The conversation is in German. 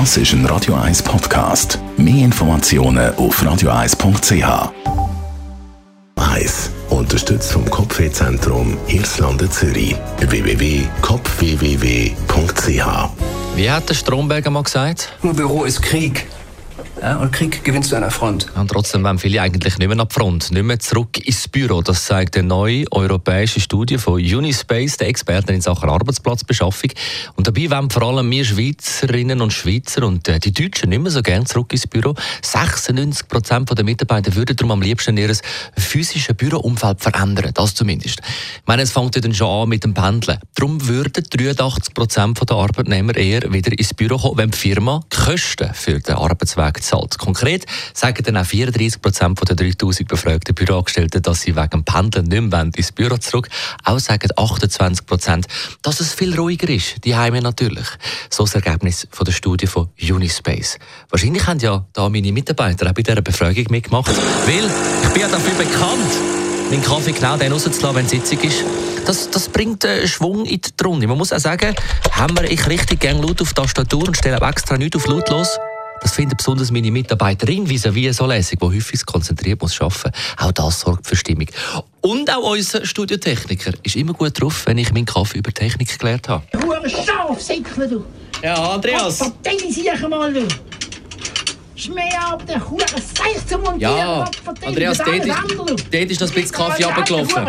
Das ist ein Radio 1 Podcast. Mehr Informationen auf radio1.ch. 1. Unterstützt vom Kopfwehzentrum Irlande Zürich. www.kopfwww.ch Wie hat der Stromberger mal gesagt? Nur Büro ist Krieg. Ja, und Krieg gewinnst du an der Front. Und trotzdem wollen viele eigentlich nicht mehr nach die Front, nicht mehr zurück ins Büro. Das zeigt eine neue europäische Studie von Unispace, der Experten in Sachen Arbeitsplatzbeschaffung. Und dabei wollen vor allem wir Schweizerinnen und Schweizer und äh, die Deutschen nicht mehr so gerne zurück ins Büro. 96 Prozent der Mitarbeiter würden darum am liebsten ihr physisches Büroumfeld verändern. Das zumindest. Ich meine, es fängt ja dann schon an mit dem Pendeln. Darum würden 83 Prozent der Arbeitnehmer eher wieder ins Büro kommen, wenn die Firma die Kosten für den Arbeitsweg zahlt zahlt. Konkret sagen dann auch 34 Prozent der 3000 befragten Büroangestellten, dass sie wegen Pendeln nicht mehr ins Büro zurück Auch sagen 28 Prozent, dass es viel ruhiger ist, die Heime natürlich. So das Ergebnis von der Studie von Unispace. Wahrscheinlich haben ja da meine Mitarbeiter auch bei dieser Befragung mitgemacht, weil ich bin ja dafür bekannt, meinen Kaffee genau dann rauszulassen, wenn Sitzung ist. Das, das bringt äh, Schwung in die Runde. Man muss auch sagen, haben wir ich richtig gerne laut auf die Tastatur und stelle extra nichts auf lautlos. Das finden besonders meine Mitarbeiterin vis à so lässig, die häufig konzentriert muss arbeiten. Auch das sorgt für Stimmung. Und auch unser Studiotechniker ist immer gut drauf, wenn ich meinen Kaffee über Technik gelernt habe. Hure Schafsäckle, du! Ja, Andreas! Verteidige mal, du! Schmäh ab, der Hure Seich zu montieren! Ja, Andreas, dort ist, dort ist das bisschen Kaffee runtergelaufen.